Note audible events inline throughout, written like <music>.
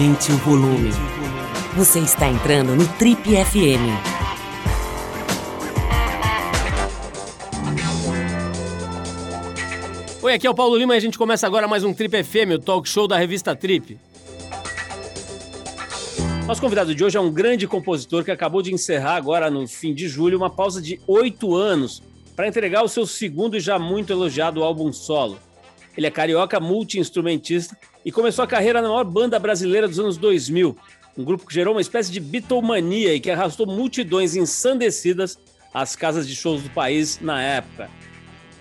Aumente o volume. Você está entrando no Trip FM. Oi, aqui é o Paulo Lima e a gente começa agora mais um Trip FM, o talk show da revista Trip. Nosso convidado de hoje é um grande compositor que acabou de encerrar agora no fim de julho uma pausa de oito anos para entregar o seu segundo e já muito elogiado álbum solo. Ele é carioca multi-instrumentista e começou a carreira na maior banda brasileira dos anos 2000, um grupo que gerou uma espécie de bitomania e que arrastou multidões ensandecidas às casas de shows do país na época.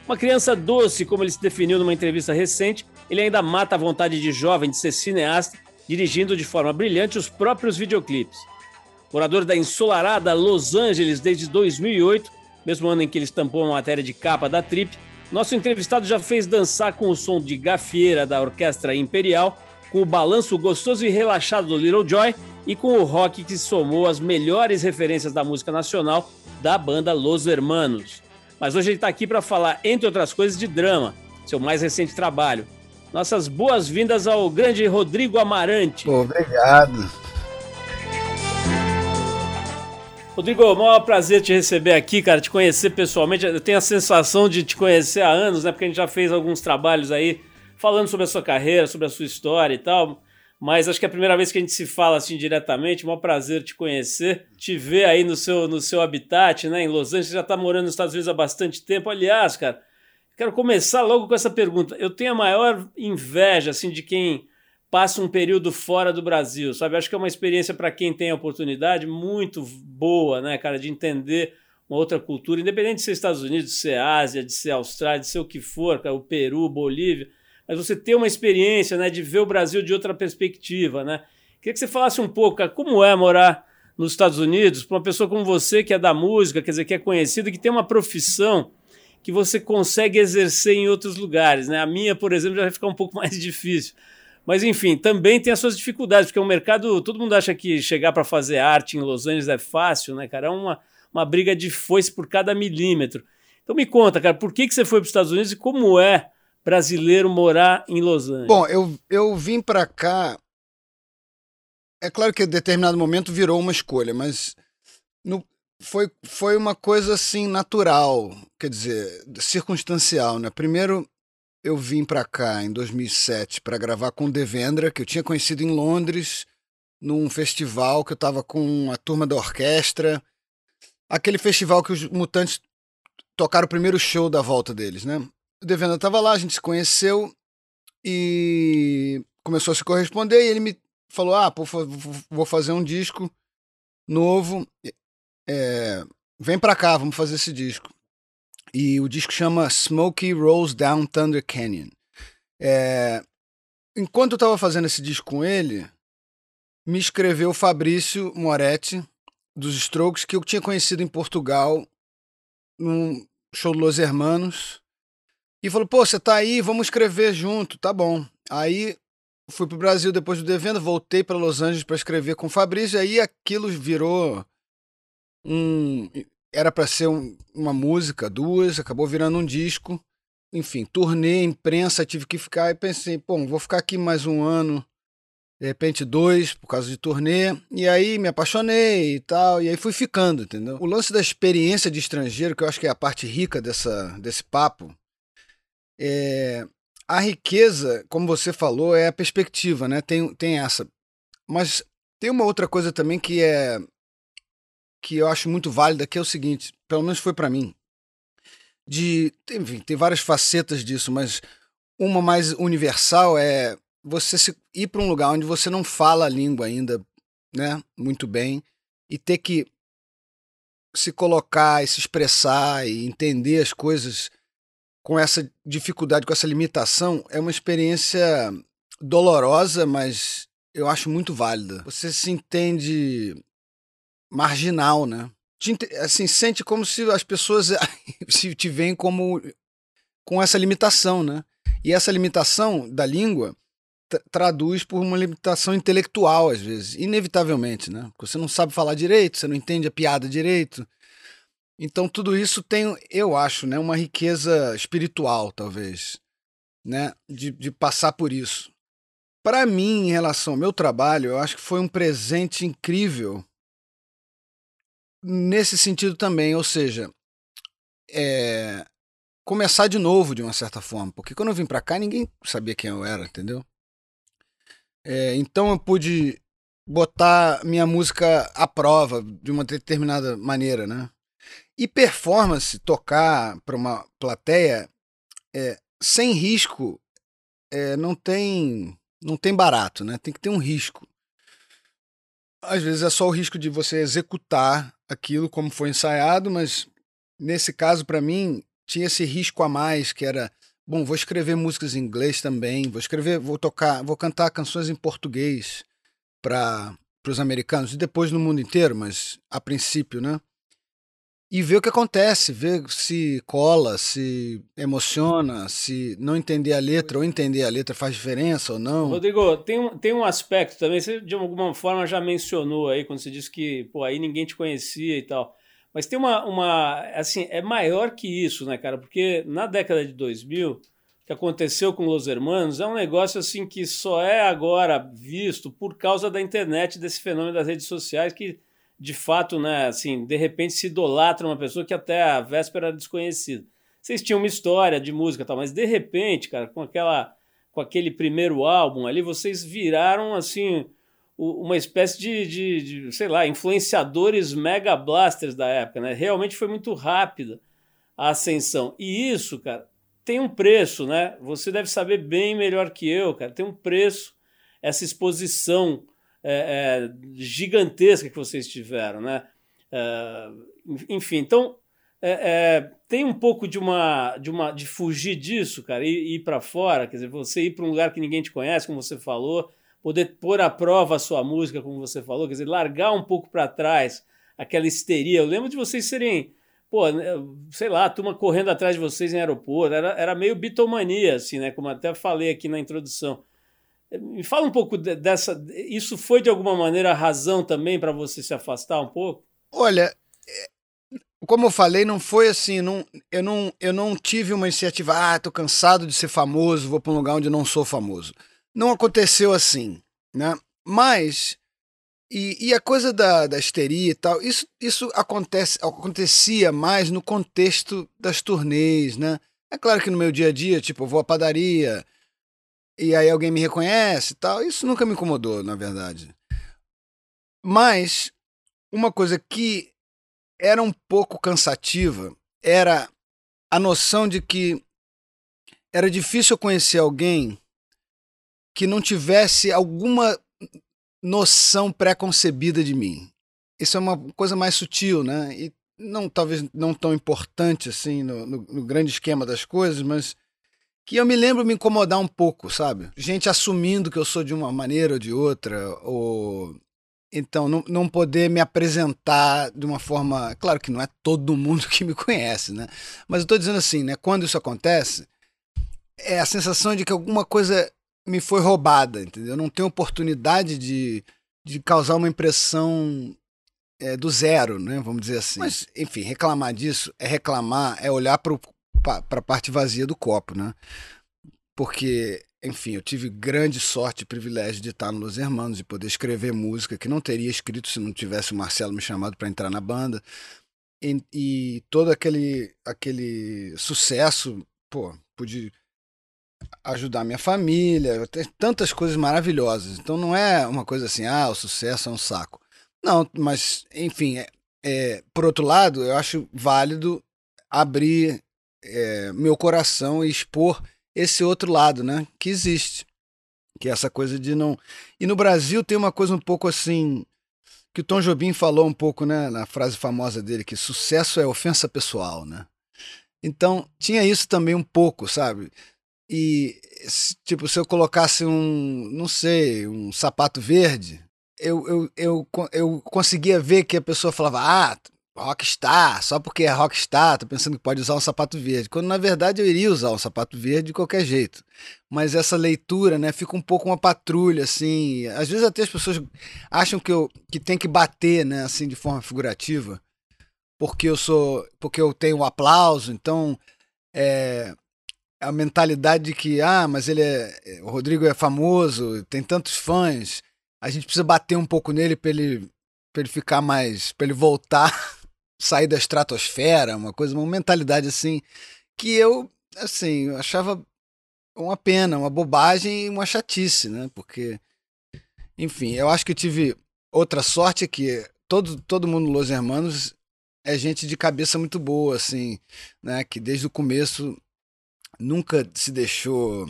Uma criança doce, como ele se definiu numa entrevista recente, ele ainda mata a vontade de jovem de ser cineasta, dirigindo de forma brilhante os próprios videoclipes. Morador da ensolarada Los Angeles desde 2008, mesmo ano em que ele estampou uma matéria de capa da Trip, nosso entrevistado já fez dançar com o som de gafieira da Orquestra Imperial, com o balanço gostoso e relaxado do Little Joy e com o rock que somou as melhores referências da música nacional da banda Los Hermanos. Mas hoje ele está aqui para falar, entre outras coisas, de drama, seu mais recente trabalho. Nossas boas-vindas ao grande Rodrigo Amarante. Obrigado. Rodrigo, é maior prazer te receber aqui, cara, te conhecer pessoalmente. Eu tenho a sensação de te conhecer há anos, né? Porque a gente já fez alguns trabalhos aí falando sobre a sua carreira, sobre a sua história e tal. Mas acho que é a primeira vez que a gente se fala assim diretamente. Um prazer te conhecer, te ver aí no seu, no seu habitat, né? Em Los Angeles. Você já está morando nos Estados Unidos há bastante tempo. Aliás, cara, quero começar logo com essa pergunta. Eu tenho a maior inveja, assim, de quem passa um período fora do Brasil, sabe? Acho que é uma experiência para quem tem a oportunidade muito boa, né, cara, de entender uma outra cultura, independente de ser Estados Unidos, de ser Ásia, de ser Austrália, de ser o que for, cara, o Peru, Bolívia, mas você ter uma experiência, né, de ver o Brasil de outra perspectiva, né? Queria que você falasse um pouco, cara, como é morar nos Estados Unidos para uma pessoa como você que é da música, quer dizer, que é conhecida, que tem uma profissão que você consegue exercer em outros lugares, né? A minha, por exemplo, já vai ficar um pouco <laughs> mais difícil. Mas enfim, também tem as suas dificuldades, porque o mercado, todo mundo acha que chegar para fazer arte em Los Angeles é fácil, né, cara? É uma, uma briga de foice por cada milímetro. Então me conta, cara, por que, que você foi para os Estados Unidos e como é brasileiro morar em Los Angeles? Bom, eu, eu vim para cá. É claro que em determinado momento virou uma escolha, mas no, foi, foi uma coisa assim natural, quer dizer, circunstancial, né? Primeiro, eu vim para cá em 2007 para gravar com Devendra, que eu tinha conhecido em Londres, num festival que eu estava com a turma da orquestra. Aquele festival que os Mutantes tocaram o primeiro show da volta deles, né? O Devendra estava lá, a gente se conheceu e começou a se corresponder. E ele me falou: Ah, pô, vou fazer um disco novo. É, vem para cá, vamos fazer esse disco. E o disco chama Smokey Rolls Down Thunder Canyon. É, enquanto eu estava fazendo esse disco com ele, me escreveu Fabrício Moretti, dos Strokes, que eu tinha conhecido em Portugal, num show do Los Hermanos. E falou: pô, você tá aí, vamos escrever junto, tá bom. Aí fui pro Brasil depois do Devendo, voltei para Los Angeles para escrever com o Fabrício, e aí aquilo virou um era para ser um, uma música, duas, acabou virando um disco. Enfim, turnê, imprensa, tive que ficar e pensei, bom, vou ficar aqui mais um ano, de repente dois, por causa de turnê. E aí me apaixonei e tal, e aí fui ficando, entendeu? O lance da experiência de estrangeiro, que eu acho que é a parte rica dessa, desse papo, é. A riqueza, como você falou, é a perspectiva, né? Tem, tem essa. Mas tem uma outra coisa também que é que eu acho muito válida, que é o seguinte, pelo menos foi para mim, de, enfim, tem várias facetas disso, mas uma mais universal é você se, ir para um lugar onde você não fala a língua ainda, né, muito bem, e ter que se colocar e se expressar e entender as coisas com essa dificuldade, com essa limitação, é uma experiência dolorosa, mas eu acho muito válida. Você se entende marginal, né? Assim, sente como se as pessoas <laughs> se te veem como com essa limitação, né? E essa limitação da língua traduz por uma limitação intelectual, às vezes, inevitavelmente, né? Porque você não sabe falar direito, você não entende a piada direito. Então tudo isso tem, eu acho, né, uma riqueza espiritual, talvez, né, de, de passar por isso. para mim, em relação ao meu trabalho, eu acho que foi um presente incrível nesse sentido também, ou seja, é, começar de novo de uma certa forma, porque quando eu vim para cá ninguém sabia quem eu era, entendeu? É, então eu pude botar minha música à prova de uma determinada maneira, né? E performance, tocar para uma plateia é, sem risco, é, não tem não tem barato, né? Tem que ter um risco. Às vezes é só o risco de você executar aquilo como foi ensaiado, mas nesse caso para mim tinha esse risco a mais que era bom, vou escrever músicas em inglês também, vou escrever, vou tocar, vou cantar canções em português para os americanos e depois no mundo inteiro, mas a princípio, né? E ver o que acontece, ver se cola, se emociona, se não entender a letra ou entender a letra faz diferença ou não. Rodrigo, tem um, tem um aspecto também, você de alguma forma já mencionou aí, quando você disse que pô, aí ninguém te conhecia e tal. Mas tem uma, uma. Assim, é maior que isso, né, cara? Porque na década de 2000, o que aconteceu com Los Hermanos é um negócio assim que só é agora visto por causa da internet, desse fenômeno das redes sociais que, de fato, né, assim, de repente se idolatra uma pessoa que até a véspera era desconhecida. Vocês tinham uma história de música e tal, mas de repente, cara, com aquela com aquele primeiro álbum ali, vocês viraram assim uma espécie de, de, de, sei lá, influenciadores mega blasters da época, né? Realmente foi muito rápida a ascensão. E isso, cara, tem um preço, né? Você deve saber bem melhor que eu, cara. Tem um preço essa exposição é, é, gigantesca que vocês tiveram, né? É, enfim, então é, tem um pouco de uma, de uma de fugir disso, cara, e ir para fora, quer dizer, você ir para um lugar que ninguém te conhece, como você falou, poder pôr à prova a sua música, como você falou, quer dizer, largar um pouco para trás aquela histeria. Eu lembro de vocês serem, pô, né, sei lá, a turma correndo atrás de vocês em aeroporto, era, era meio bitomania, assim, né? Como até falei aqui na introdução. Me fala um pouco dessa. Isso foi de alguma maneira a razão também para você se afastar um pouco? Olha, é, como eu falei, não foi assim, não, eu, não, eu não tive uma iniciativa, ah, tô cansado de ser famoso, vou para um lugar onde não sou famoso. Não aconteceu assim, né? Mas e, e, a coisa da, da histeria e tal, isso, isso acontece, acontecia mais no contexto das turnês, né? É claro que no meu dia a dia, tipo, eu vou à padaria e aí alguém me reconhece e tal, isso nunca me incomodou, na verdade. Mas uma coisa que era um pouco cansativa era a noção de que era difícil conhecer alguém que não tivesse alguma noção pré-concebida de mim. Isso é uma coisa mais sutil, né? E não talvez não tão importante assim no, no, no grande esquema das coisas, mas que eu me lembro me incomodar um pouco, sabe? Gente assumindo que eu sou de uma maneira ou de outra, ou então não, não poder me apresentar de uma forma, claro que não é todo mundo que me conhece, né? Mas eu estou dizendo assim, né? Quando isso acontece, é a sensação de que alguma coisa me foi roubada, entendeu? Não tenho oportunidade de, de causar uma impressão é, do zero, né? Vamos dizer assim. Mas, enfim, reclamar disso é reclamar, é olhar para a parte vazia do copo, né? Porque, enfim, eu tive grande sorte e privilégio de estar no Los Hermanos, de poder escrever música que não teria escrito se não tivesse o Marcelo me chamado para entrar na banda. E, e todo aquele, aquele sucesso, pô, pude ajudar minha família, tantas coisas maravilhosas. Então não é uma coisa assim, ah, o sucesso é um saco. Não, mas, enfim, é, é por outro lado, eu acho válido abrir é, meu coração e expor esse outro lado, né? Que existe. Que é essa coisa de não. E no Brasil tem uma coisa um pouco assim. Que o Tom Jobim falou um pouco, né? Na frase famosa dele, que sucesso é ofensa pessoal, né? Então, tinha isso também um pouco, sabe? E, tipo, se eu colocasse um, não sei, um sapato verde, eu, eu, eu, eu conseguia ver que a pessoa falava, ah, rockstar, só porque é rockstar, tô pensando que pode usar um sapato verde. Quando na verdade eu iria usar um sapato verde de qualquer jeito. Mas essa leitura, né, fica um pouco uma patrulha, assim. Às vezes até as pessoas acham que eu que tem que bater, né, assim, de forma figurativa, porque eu sou, porque eu tenho um aplauso, então é, a mentalidade de que, ah, mas ele é. O Rodrigo é famoso, tem tantos fãs, a gente precisa bater um pouco nele para ele, pra ele ficar mais. para ele voltar, <laughs> sair da estratosfera, uma coisa, uma mentalidade assim, que eu, assim, eu achava uma pena, uma bobagem e uma chatice, né? Porque, enfim, eu acho que eu tive outra sorte que todo, todo mundo Los Hermanos é gente de cabeça muito boa, assim, né? Que desde o começo nunca se deixou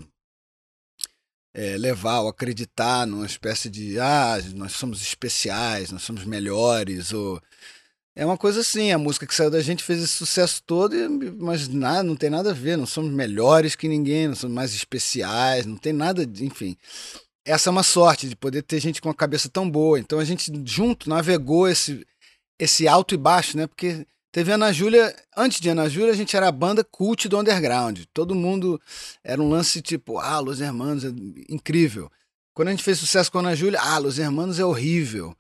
é, levar ou acreditar numa espécie de ah, nós somos especiais, nós somos melhores, ou é uma coisa assim, a música que saiu da gente fez esse sucesso todo, mas nada, não tem nada a ver, não somos melhores que ninguém, não somos mais especiais, não tem nada, enfim. Essa é uma sorte de poder ter gente com a cabeça tão boa. Então a gente junto navegou esse esse alto e baixo, né? Porque teve Ana Júlia, antes de Ana Júlia, a gente era a banda cult do underground. Todo mundo era um lance tipo, ah, Los Hermanos é incrível. Quando a gente fez sucesso com Ana Júlia, ah, Los Hermanos é horrível.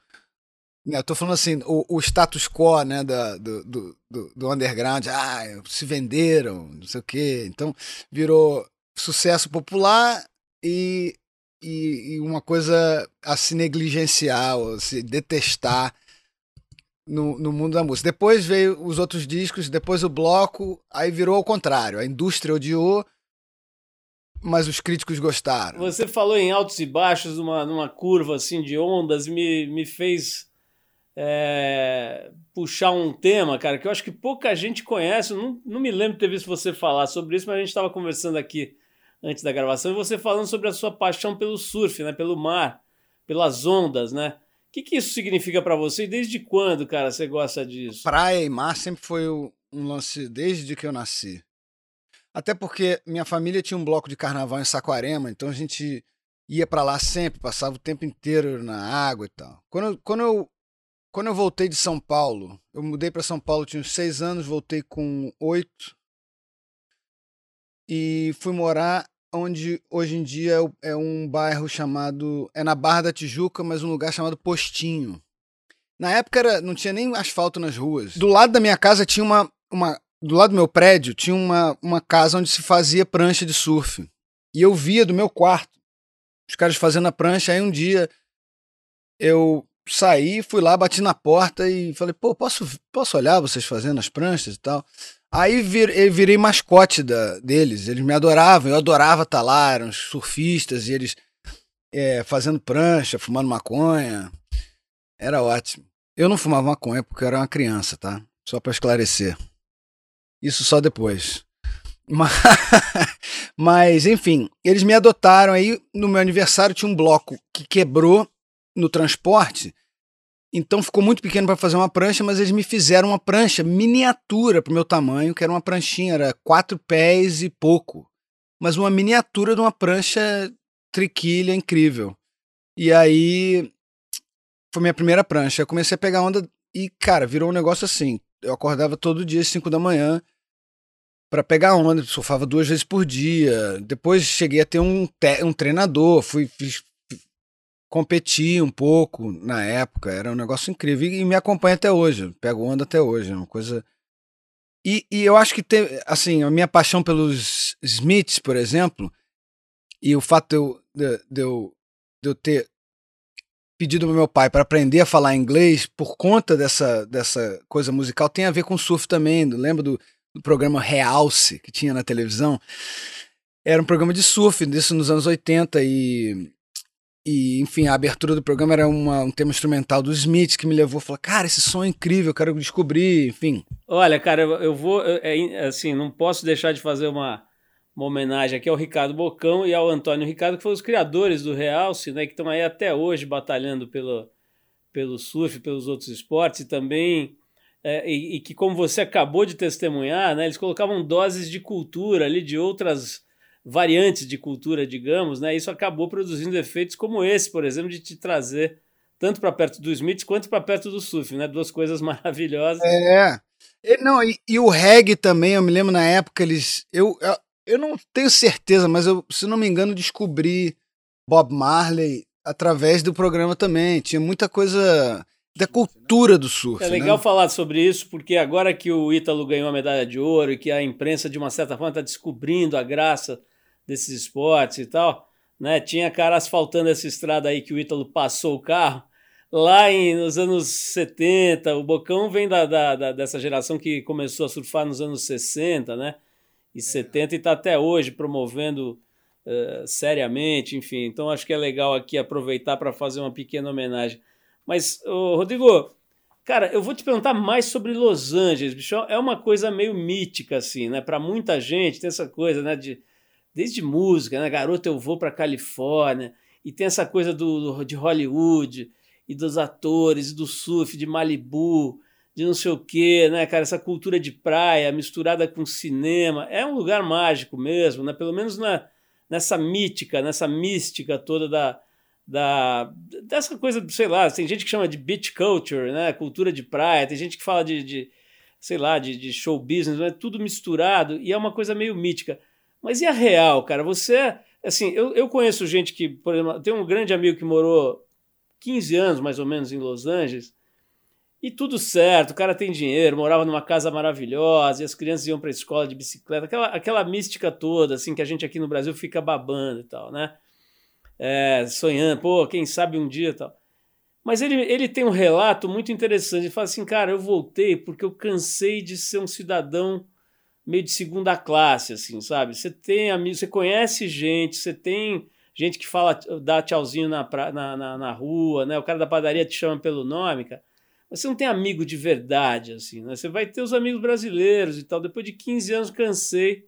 Né, eu tô falando assim, o, o status quo, né, da, do, do, do, underground, ah, se venderam, não sei o quê. Então, virou sucesso popular e, e, e uma coisa a se negligenciar, ou se detestar no, no mundo da música. Depois veio os outros discos, depois o bloco, aí virou ao contrário. A indústria odiou, mas os críticos gostaram. Você falou em altos e baixos, numa, numa curva assim de ondas, me, me fez é, puxar um tema, cara, que eu acho que pouca gente conhece. Não, não me lembro de ter visto você falar sobre isso, mas a gente estava conversando aqui antes da gravação e você falando sobre a sua paixão pelo surf, né, pelo mar, pelas ondas, né? O que, que isso significa para você e desde quando, cara, você gosta disso? Praia e mar sempre foi um lance desde que eu nasci. Até porque minha família tinha um bloco de carnaval em Saquarema, então a gente ia para lá sempre, passava o tempo inteiro na água e tal. Quando, quando, eu, quando eu voltei de São Paulo, eu mudei para São Paulo, tinha uns seis anos, voltei com oito e fui morar onde hoje em dia é, é um bairro chamado. É na Barra da Tijuca, mas um lugar chamado Postinho. Na época era, não tinha nem asfalto nas ruas. Do lado da minha casa tinha uma. uma do lado do meu prédio tinha uma, uma casa onde se fazia prancha de surf. E eu via do meu quarto os caras fazendo a prancha. Aí um dia eu saí, fui lá, bati na porta e falei: pô, posso, posso olhar vocês fazendo as pranchas e tal? Aí vir, eu virei mascote da, deles. Eles me adoravam, eu adorava estar lá, eram surfistas e eles é, fazendo prancha, fumando maconha. Era ótimo. Eu não fumava maconha porque eu era uma criança, tá? Só para esclarecer. Isso só depois. <laughs> Mas, mas, enfim, eles me adotaram. Aí, no meu aniversário, tinha um bloco que quebrou no transporte então ficou muito pequeno para fazer uma prancha, mas eles me fizeram uma prancha miniatura para o meu tamanho, que era uma pranchinha, era quatro pés e pouco. Mas uma miniatura de uma prancha triquilha incrível. E aí foi minha primeira prancha. Eu comecei a pegar onda e, cara, virou um negócio assim. Eu acordava todo dia às 5 da manhã para pegar onda, surfava duas vezes por dia. Depois cheguei a ter um, um treinador, fui fiz competi um pouco na época, era um negócio incrível e me acompanha até hoje, pego onda até hoje, é uma coisa. E, e eu acho que tem, assim, a minha paixão pelos Smiths, por exemplo, e o fato de eu, de, de eu, de eu ter pedido ao meu pai para aprender a falar inglês por conta dessa, dessa coisa musical tem a ver com surf também. Lembra do, do programa Realce que tinha na televisão? Era um programa de surf, disso nos anos 80 e e, enfim, a abertura do programa era uma, um tema instrumental do Smith que me levou a falar, cara, esse som é incrível, quero descobrir, enfim. Olha, cara, eu, eu vou, é, assim, não posso deixar de fazer uma, uma homenagem aqui ao Ricardo Bocão e ao Antônio Ricardo, que foram os criadores do Realce, né, que estão aí até hoje batalhando pelo, pelo surf, pelos outros esportes e também... É, e, e, que, como você acabou de testemunhar, né, eles colocavam doses de cultura ali, de outras variantes de cultura, digamos, né? Isso acabou produzindo efeitos como esse, por exemplo, de te trazer tanto para perto do Smith quanto para perto do surf, né? Duas coisas <laughs> maravilhosas. É. E, não, e, e, o reggae também, eu me lembro na época eles eu, eu, eu não tenho certeza, mas eu, se não me engano, descobri Bob Marley através do programa também. Tinha muita coisa da cultura do surf. É legal né? falar sobre isso, porque agora que o Ítalo ganhou a medalha de ouro e que a imprensa, de uma certa forma, está descobrindo a graça desses esportes e tal, né? Tinha cara asfaltando essa estrada aí que o Ítalo passou o carro. Lá em, nos anos 70, o Bocão vem da, da, da, dessa geração que começou a surfar nos anos 60, né? E 70 e está até hoje promovendo uh, seriamente, enfim. Então acho que é legal aqui aproveitar para fazer uma pequena homenagem. Mas, ô, Rodrigo, cara, eu vou te perguntar mais sobre Los Angeles, bicho. É uma coisa meio mítica, assim, né? Para muita gente tem essa coisa, né? De, desde música, né? Garota, eu vou para Califórnia. E tem essa coisa do, do, de Hollywood e dos atores, e do surf, de Malibu, de não sei o quê, né, cara? Essa cultura de praia misturada com cinema. É um lugar mágico mesmo, né? Pelo menos na, nessa mítica, nessa mística toda da, da dessa coisa, sei lá, tem gente que chama de beach culture, né? Cultura de praia, tem gente que fala de, de sei lá, de, de show business, é tudo misturado e é uma coisa meio mítica. Mas e a real, cara? Você, assim, eu, eu conheço gente que, por exemplo, tem um grande amigo que morou 15 anos mais ou menos em Los Angeles e tudo certo, o cara tem dinheiro, morava numa casa maravilhosa, e as crianças iam para a escola de bicicleta, aquela, aquela mística toda, assim, que a gente aqui no Brasil fica babando e tal, né? é, sonhando, pô, quem sabe um dia tal. Mas ele, ele tem um relato muito interessante. Ele fala assim, cara, eu voltei porque eu cansei de ser um cidadão meio de segunda classe, assim, sabe? Você tem amigos, você conhece gente, você tem gente que fala, dá tchauzinho na, na, na, na, rua, né? O cara da padaria te chama pelo nome, cara. Mas você não tem amigo de verdade, assim, né? Você vai ter os amigos brasileiros e tal. Depois de 15 anos, cansei,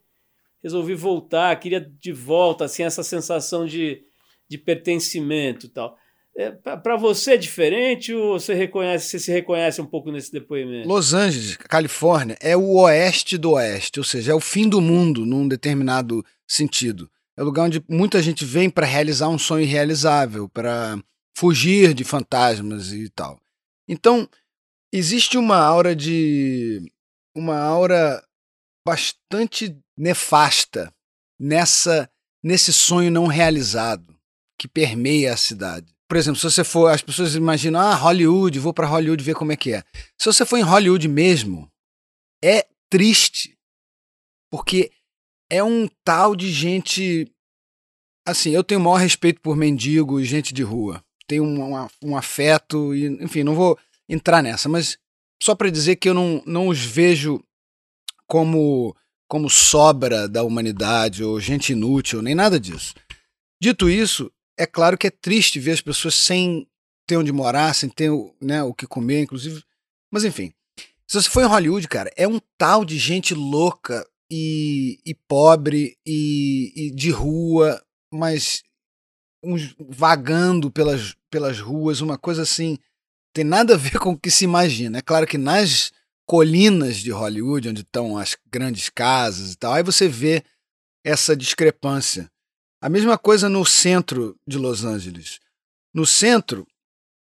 resolvi voltar, queria de volta, assim, essa sensação de de pertencimento e tal. É, para você é diferente ou você reconhece, você se reconhece um pouco nesse depoimento? Los Angeles, Califórnia, é o oeste do oeste, ou seja, é o fim do mundo num determinado sentido. É o lugar onde muita gente vem para realizar um sonho irrealizável, para fugir de fantasmas e tal. Então, existe uma aura de uma aura bastante nefasta nessa nesse sonho não realizado que permeia a cidade. Por exemplo, se você for, as pessoas imaginam, ah, Hollywood, vou para Hollywood ver como é que é. Se você for em Hollywood mesmo, é triste, porque é um tal de gente. Assim, eu tenho o maior respeito por mendigos, gente de rua. Tenho um, um, um afeto, e, enfim, não vou entrar nessa, mas só para dizer que eu não, não os vejo como, como sobra da humanidade ou gente inútil, nem nada disso. Dito isso, é claro que é triste ver as pessoas sem ter onde morar, sem ter né, o que comer, inclusive. Mas enfim, se você for em Hollywood, cara, é um tal de gente louca e, e pobre e, e, de rua, mas uns vagando pelas, pelas ruas, uma coisa assim, tem nada a ver com o que se imagina. É claro que nas colinas de Hollywood, onde estão as grandes casas e tal, aí você vê essa discrepância a mesma coisa no centro de Los Angeles. No centro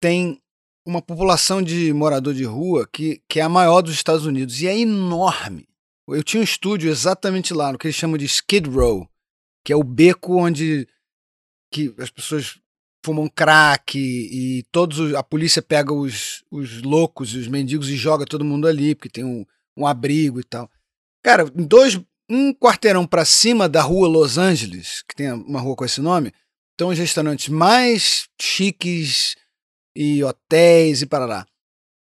tem uma população de morador de rua que, que é a maior dos Estados Unidos e é enorme. Eu tinha um estúdio exatamente lá, no que eles chamam de Skid Row, que é o beco onde que as pessoas fumam crack e, todos os, a polícia pega os, os loucos e os mendigos e joga todo mundo ali, porque tem um, um abrigo e tal. Cara, em dois, um quarteirão para cima da rua Los Angeles, que tem uma rua com esse nome, estão os restaurantes mais chiques e hotéis e para lá.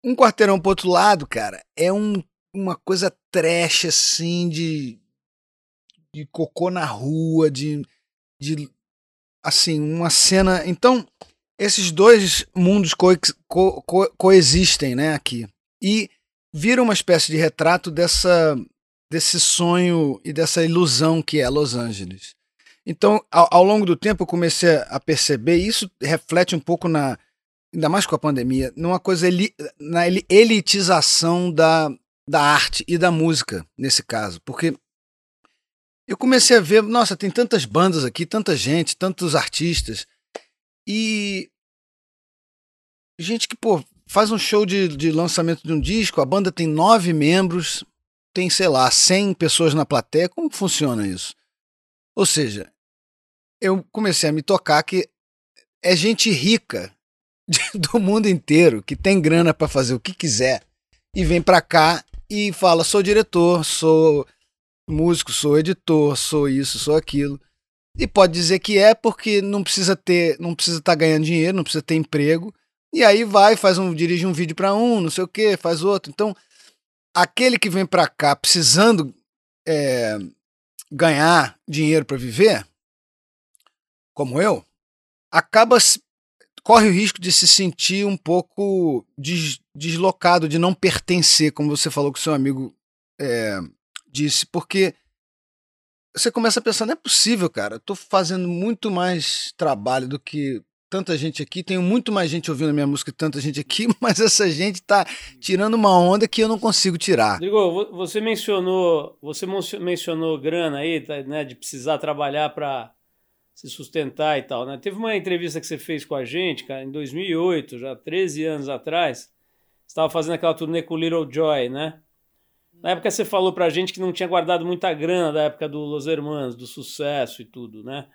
Um quarteirão pro outro lado, cara, é um, uma coisa trash assim de, de cocô na rua, de, de assim, uma cena. Então, esses dois mundos co co co coexistem, né, aqui. E vira uma espécie de retrato dessa desse sonho e dessa ilusão que é Los Angeles. Então, ao, ao, longo do tempo, eu comecei a perceber, e isso reflete um pouco na, ainda mais com a pandemia, numa coisa na elitização da, da arte e da música, nesse caso. Porque eu comecei a ver, nossa, tem tantas bandas aqui, tanta gente, tantos artistas, e gente que, pô, faz um show de, de lançamento de um disco, a banda tem nove membros, tem, sei lá, 100 pessoas na plateia, como funciona isso? Ou seja, eu comecei a me tocar que é gente rica <laughs> do mundo inteiro que tem grana para fazer o que quiser e vem para cá e fala: sou diretor, sou músico, sou editor, sou isso, sou aquilo. E pode dizer que é porque não precisa ter, não precisa estar tá ganhando dinheiro, não precisa ter emprego. E aí vai, faz um, dirige um vídeo para um, não sei o que, faz outro. Então, aquele que vem para cá precisando é, ganhar dinheiro para viver, como eu, acaba corre o risco de se sentir um pouco des, deslocado, de não pertencer, como você falou que seu amigo é, disse, porque você começa a pensar, não é possível, cara. Eu tô fazendo muito mais trabalho do que tanta gente aqui. Tenho muito mais gente ouvindo a minha música tanta gente aqui, <laughs> mas essa gente tá tirando uma onda que eu não consigo tirar. Rodrigo, você mencionou, você mencionou grana aí, tá, né, de precisar trabalhar para se sustentar e tal, né? Teve uma entrevista que você fez com a gente, cara, em 2008, já 13 anos atrás. Estava fazendo aquela turnê com Little Joy, né? Na época você falou pra gente que não tinha guardado muita grana da época do Los Hermanos, do sucesso e tudo, né?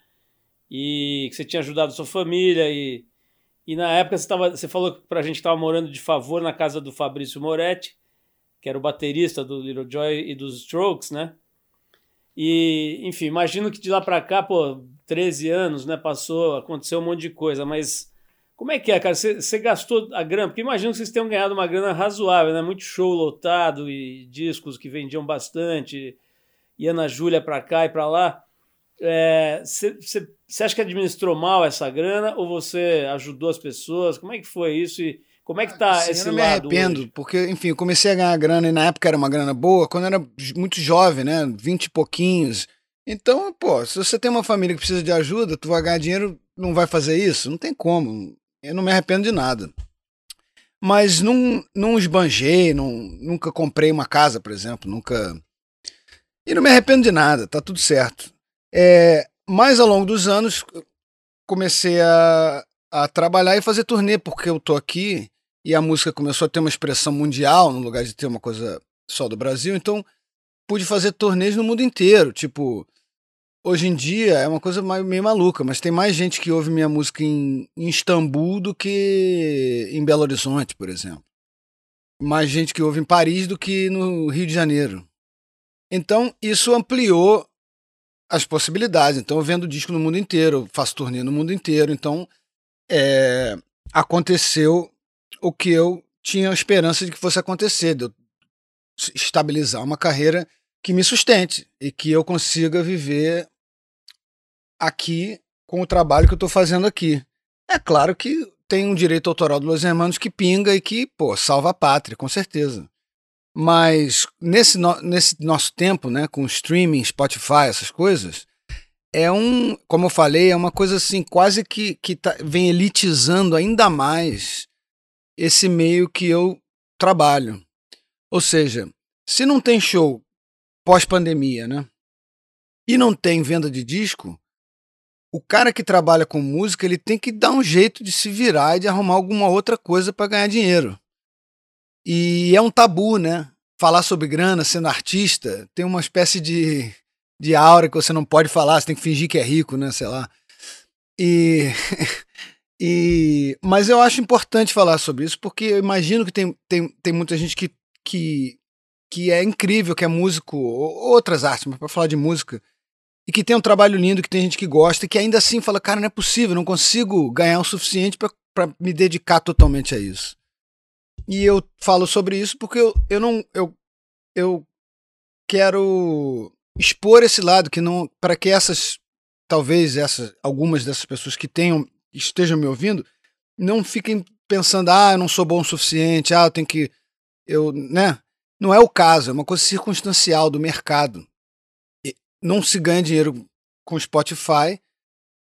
E que você tinha ajudado sua família e, e na época você, tava, você falou pra gente que estava morando de favor na casa do Fabrício Moretti, que era o baterista do Little Joy e dos Strokes, né? E, enfim, imagino que de lá pra cá, pô, 13 anos, né? Passou, aconteceu um monte de coisa, mas como é que é, cara? Você gastou a grana? Porque imagino que vocês tenham ganhado uma grana razoável, né? Muito show lotado e discos que vendiam bastante. E Ana Júlia para cá e para lá. Você é, acha que administrou mal essa grana ou você ajudou as pessoas? Como é que foi isso e como é que tá assim, esse lado? Eu não me arrependo, hoje? porque, enfim, eu comecei a ganhar grana e na época era uma grana boa, quando eu era muito jovem, né? Vinte e pouquinhos. Então, pô, se você tem uma família que precisa de ajuda, tu vai ganhar dinheiro, não vai fazer isso? Não tem como. Eu não me arrependo de nada. Mas não, não esbanjei, não, nunca comprei uma casa, por exemplo, nunca. E não me arrependo de nada, tá tudo certo. É, mas ao longo dos anos comecei a, a trabalhar e fazer turnê, porque eu tô aqui e a música começou a ter uma expressão mundial, no lugar de ter uma coisa só do Brasil, então pude fazer turnês no mundo inteiro, tipo hoje em dia é uma coisa meio maluca, mas tem mais gente que ouve minha música em, em Istambul do que em Belo Horizonte, por exemplo. Mais gente que ouve em Paris do que no Rio de Janeiro. Então, isso ampliou as possibilidades. Então, eu vendo disco no mundo inteiro, faço turnê no mundo inteiro. Então, é, aconteceu o que eu tinha esperança de que fosse acontecer, de eu estabilizar uma carreira que me sustente e que eu consiga viver aqui com o trabalho que eu estou fazendo aqui. É claro que tem um direito autoral dos Los Hermanos que pinga e que, pô, salva a pátria, com certeza. Mas nesse, no, nesse nosso tempo, né, com streaming, Spotify, essas coisas, é um, como eu falei, é uma coisa assim, quase que, que tá, vem elitizando ainda mais esse meio que eu trabalho. Ou seja, se não tem show pós-pandemia, né? E não tem venda de disco, o cara que trabalha com música, ele tem que dar um jeito de se virar e de arrumar alguma outra coisa para ganhar dinheiro. E é um tabu, né? Falar sobre grana sendo artista tem uma espécie de, de aura que você não pode falar, você tem que fingir que é rico, né? Sei lá. E, <laughs> e mas eu acho importante falar sobre isso porque eu imagino que tem, tem, tem muita gente que, que, que é incrível, que é músico, outras artes, mas para falar de música, e que tem um trabalho lindo, que tem gente que gosta, e que ainda assim fala, cara, não é possível, não consigo ganhar o suficiente para me dedicar totalmente a isso. E eu falo sobre isso porque eu, eu não. Eu, eu quero expor esse lado que não. para que essas. Talvez essas, algumas dessas pessoas que tenham, estejam me ouvindo, não fiquem pensando, ah, eu não sou bom o suficiente, ah, eu tenho que. Eu, né? Não é o caso, é uma coisa circunstancial do mercado não se ganha dinheiro com Spotify.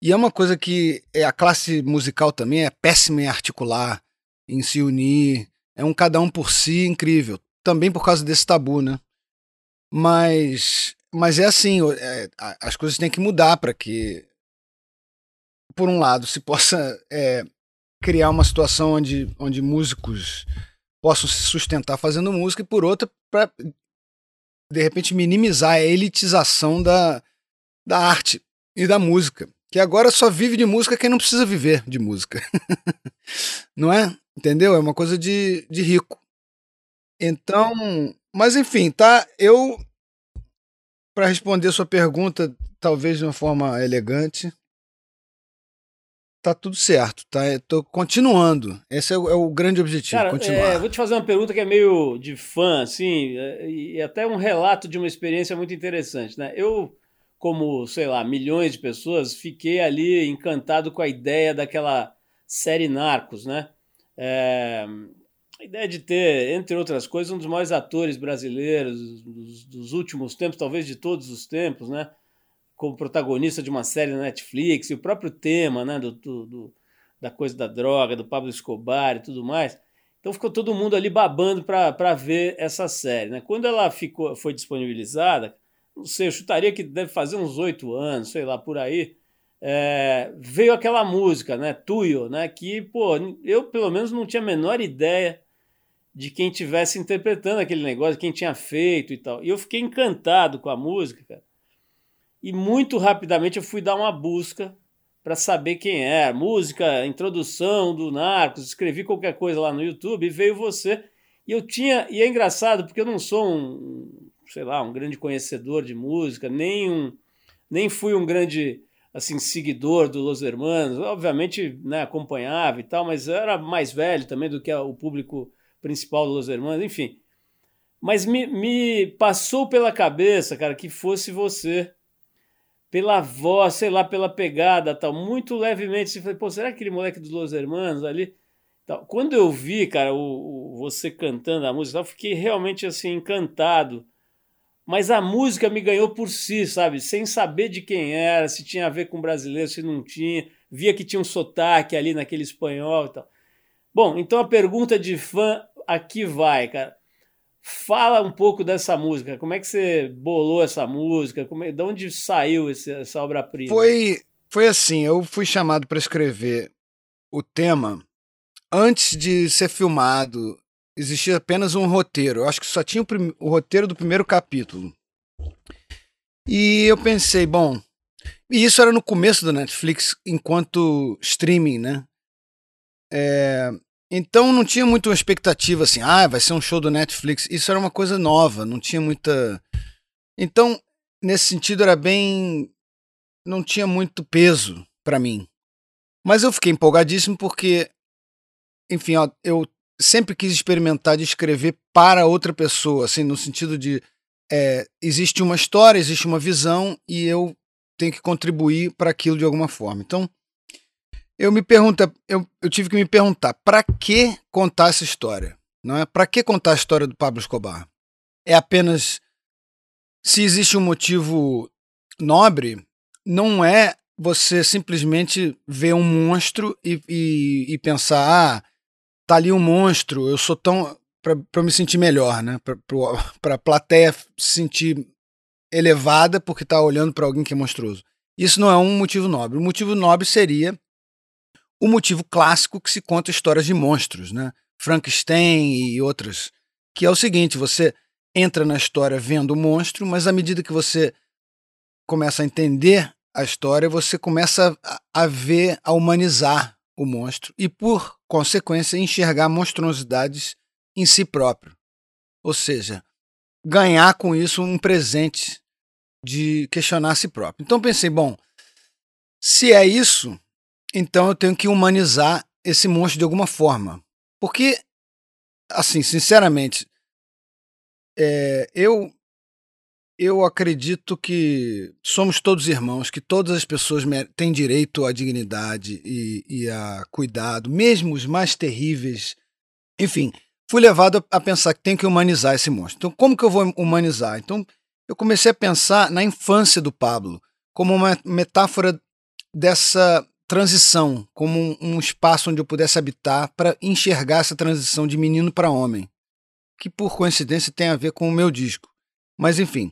E é uma coisa que é, a classe musical também é péssima em articular, em se unir. É um cada um por si incrível. Também por causa desse tabu, né? Mas, mas é assim, é, as coisas têm que mudar para que, por um lado, se possa <laughs> é, criar uma situação onde, onde músicos possam se sustentar fazendo música, e por outra, para de repente, minimizar a elitização da, da arte e da música. Que agora só vive de música quem não precisa viver de música. <laughs> não é? Entendeu? É uma coisa de, de rico. Então, mas enfim, tá? Eu, para responder sua pergunta, talvez de uma forma elegante, tá tudo certo, tá? Eu tô continuando. Esse é o, é o grande objetivo, Cara, continuar. É, vou te fazer uma pergunta que é meio de fã, assim, é, e até um relato de uma experiência muito interessante, né? Eu, como, sei lá, milhões de pessoas, fiquei ali encantado com a ideia daquela série Narcos, né? É, a ideia de ter, entre outras coisas, um dos maiores atores brasileiros dos, dos últimos tempos, talvez de todos os tempos, né? como protagonista de uma série na Netflix, e o próprio tema né, do, do, da coisa da droga, do Pablo Escobar e tudo mais. Então ficou todo mundo ali babando para ver essa série. Né? Quando ela ficou, foi disponibilizada, eu chutaria que deve fazer uns oito anos, sei lá, por aí, é, veio aquela música, né, Tuyo, né, que, pô, eu pelo menos não tinha a menor ideia de quem tivesse interpretando aquele negócio, quem tinha feito e tal. E eu fiquei encantado com a música, cara e muito rapidamente eu fui dar uma busca para saber quem é. Música, introdução do Narcos, escrevi qualquer coisa lá no YouTube e veio você. E eu tinha, e é engraçado porque eu não sou um, sei lá, um grande conhecedor de música, nem um, nem fui um grande assim seguidor do Los Hermanos. Obviamente, né, acompanhava e tal, mas era mais velho também do que o público principal do Los Hermanos, enfim. Mas me, me passou pela cabeça, cara, que fosse você pela voz, sei lá, pela pegada, tal, muito levemente. Você falei, pô, será aquele moleque dos Los Hermanos ali? Tal. Quando eu vi, cara, o, o você cantando a música, eu fiquei realmente assim encantado. Mas a música me ganhou por si, sabe? Sem saber de quem era, se tinha a ver com brasileiro, se não tinha. Via que tinha um sotaque ali naquele espanhol e tal. Bom, então a pergunta de fã aqui vai, cara. Fala um pouco dessa música. Como é que você bolou essa música? Como é, de onde saiu esse, essa obra-prima? Foi, foi assim, eu fui chamado para escrever o tema antes de ser filmado. Existia apenas um roteiro. Eu acho que só tinha o, o roteiro do primeiro capítulo. E eu pensei, bom, e isso era no começo do Netflix, enquanto streaming, né? É, então não tinha muito uma expectativa assim, ah, vai ser um show do Netflix. Isso era uma coisa nova, não tinha muita. Então, nesse sentido, era bem. Não tinha muito peso para mim. Mas eu fiquei empolgadíssimo porque, enfim, ó, eu sempre quis experimentar de escrever para outra pessoa, assim, no sentido de é, existe uma história, existe uma visão e eu tenho que contribuir para aquilo de alguma forma. Então, eu me pergunto, eu, eu tive que me perguntar, para que contar essa história? Não é? Para que contar a história do Pablo Escobar? É apenas se existe um motivo nobre, não é você simplesmente ver um monstro e, e, e pensar, ah, tá ali um monstro, eu sou tão. para me sentir melhor, né? Para <laughs> a plateia se sentir elevada porque tá olhando para alguém que é monstruoso. Isso não é um motivo nobre. O motivo nobre seria o motivo clássico que se conta histórias de monstros, né? Frankenstein e outras, que é o seguinte: você entra na história vendo o monstro, mas à medida que você começa a entender a história, você começa a, a ver, a humanizar o monstro e, por consequência, enxergar monstruosidades em si próprio. Ou seja, ganhar com isso um presente de questionar a si próprio. Então pensei, bom, se é isso, então eu tenho que humanizar esse monstro de alguma forma. Porque, assim, sinceramente, é, eu eu acredito que somos todos irmãos, que todas as pessoas têm direito à dignidade e, e a cuidado, mesmo os mais terríveis. Enfim, fui levado a pensar que tem que humanizar esse monstro. Então, como que eu vou humanizar? Então, eu comecei a pensar na infância do Pablo como uma metáfora dessa transição, como um, um espaço onde eu pudesse habitar para enxergar essa transição de menino para homem, que por coincidência tem a ver com o meu disco. Mas enfim.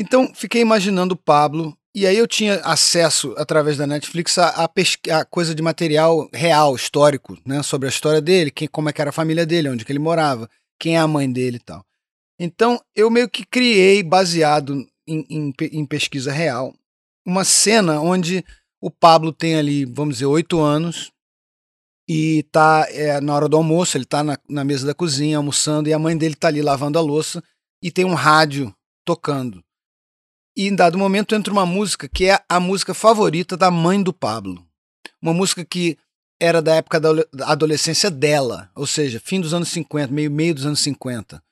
Então fiquei imaginando o Pablo e aí eu tinha acesso através da Netflix a, a, a, coisa de material real, histórico, né, sobre a história dele, quem, como é que era a família dele, onde que ele morava, quem é a mãe dele e tal. Então eu meio que criei, baseado em, em, em pesquisa real, uma cena onde O Pablo tem ali, vamos dizer, oito anos e tá é, na hora do almoço, ele tá na, na mesa da cozinha almoçando e a mãe dele tá ali lavando a louça e tem um rádio tocando. E em dado momento entra uma música que é a música favorita da mãe do Pablo. Uma música que era da época da adolescência dela, ou seja, fim dos anos 50, meio meio dos anos 50.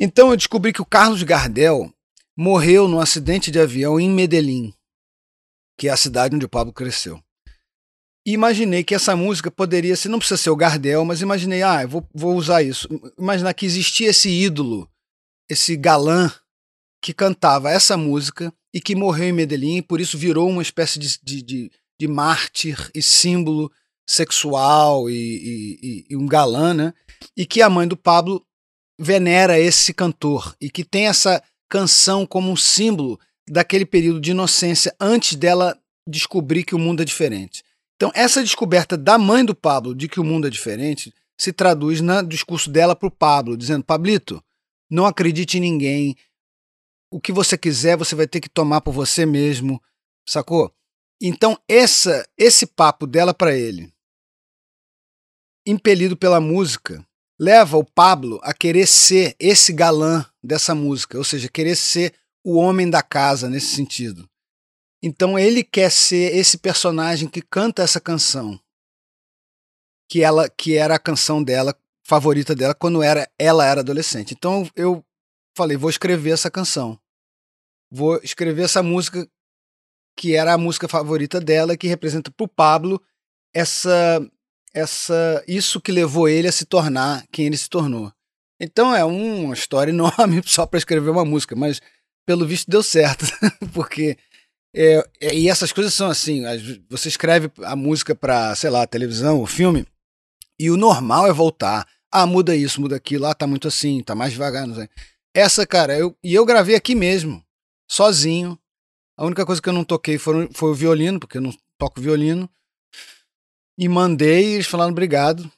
Então eu descobri que o Carlos Gardel morreu num acidente de avião em Medellín, que é a cidade onde o Pablo cresceu. E imaginei que essa música poderia ser, não precisa ser o Gardel, mas imaginei, ah, vou, vou usar isso. Imaginar que existia esse ídolo, esse galã que cantava essa música e que morreu em Medellín, por isso virou uma espécie de, de, de, de mártir e símbolo sexual e, e, e, um galã, né? E que a mãe do Pablo venera esse cantor e que tem essa canção como um símbolo daquele período de inocência antes dela descobrir que o mundo é diferente. Então, essa descoberta da mãe do Pablo de que o mundo é diferente se traduz no discurso dela para o Pablo, dizendo: Pablito, não acredite em ninguém. O que você quiser, você vai ter que tomar por você mesmo, sacou? Então, essa, esse papo dela para ele, impelido pela música, leva o Pablo a querer ser esse galã dessa música, ou seja, querer ser o homem da casa nesse sentido. Então ele quer ser esse personagem que canta essa canção, que ela que era a canção dela favorita dela quando era ela era adolescente. Então eu falei, vou escrever essa canção. Vou escrever essa música que era a música favorita dela, que representa para o Pablo essa essa isso que levou ele a se tornar quem ele se tornou. Então é uma história <laughs> enorme só para escrever uma música, mas pelo visto deu certo, <laughs> porque é, é, e essas coisas são assim, você escreve a música para, sei lá, televisão ou filme, e o normal é voltar. Ah, muda isso, muda aquilo, ah, tá muito assim, tá mais devagar, não sei. Essa, cara, eu, e eu gravei aqui mesmo, sozinho. A única coisa que eu não toquei foi, foi o violino, porque eu não toco violino. E mandei, eles falaram obrigado.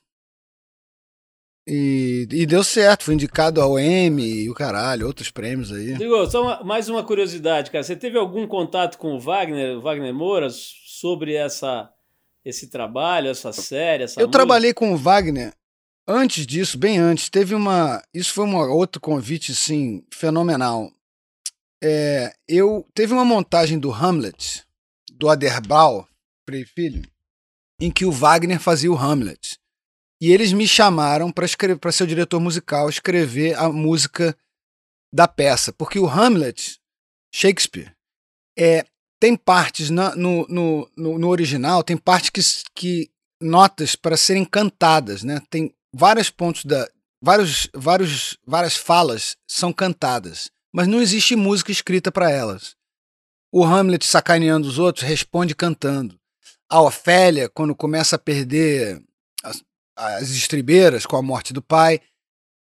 E, e, deu certo, foi indicado ao M e o caralho, outros prêmios aí. Digo, só uma, mais uma curiosidade, cara. Você teve algum contato com o Wagner, Wagner Moura, sobre essa, esse trabalho, essa série? Essa Eu música? trabalhei com o Wagner antes disso, bem antes. Teve uma. Isso foi um outro convite, assim, fenomenal. É, eu teve uma montagem do Hamlet, do Aderbal, Filho, em que o Wagner fazia o Hamlet. E eles me chamaram para ser o diretor musical, escrever a música da peça, porque o Hamlet, Shakespeare, é, tem partes na, no, no, no, no, original, tem partes que, que notas para serem cantadas, né? Tem vários pontos da vários, vários, várias falas são cantadas, mas não existe música escrita para elas. O Hamlet sacaneando os outros responde cantando. A Ofélia, quando começa a perder as estribeiras com a morte do pai,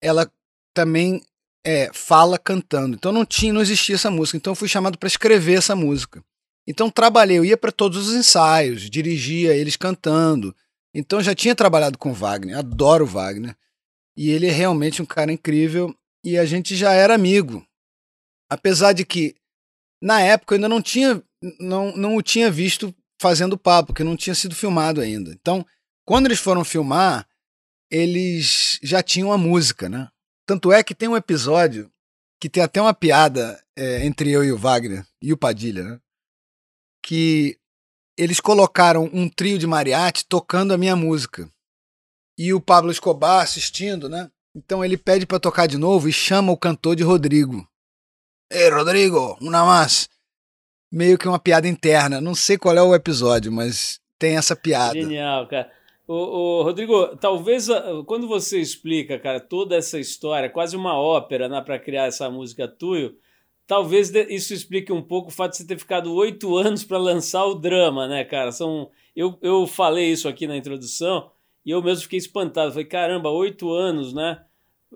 ela também é, fala cantando. Então não tinha, não existia essa música. Então eu fui chamado para escrever essa música. Então trabalhei, eu ia para todos os ensaios, dirigia eles cantando. Então já tinha trabalhado com Wagner, adoro Wagner. E ele é realmente um cara incrível e a gente já era amigo. Apesar de que na época eu ainda não tinha não, não o tinha visto fazendo papo, porque não tinha sido filmado ainda. Então, quando eles foram filmar, eles já tinham a música, né? Tanto é que tem um episódio que tem até uma piada é, entre eu e o Wagner e o Padilha, né? Que eles colocaram um trio de mariachi tocando a minha música. E o Pablo Escobar assistindo, né? Então ele pede para tocar de novo e chama o cantor de Rodrigo. Ei, Rodrigo, uma mais. Meio que uma piada interna. Não sei qual é o episódio, mas tem essa piada. Genial, cara. Ô, ô, Rodrigo, talvez ah, quando você explica, cara, toda essa história, quase uma ópera, né, para criar essa música Tuyo, talvez isso explique um pouco o fato de você ter ficado oito anos para lançar o drama, né, cara? São, eu, eu falei isso aqui na introdução e eu mesmo fiquei espantado. Falei, caramba, oito anos, né?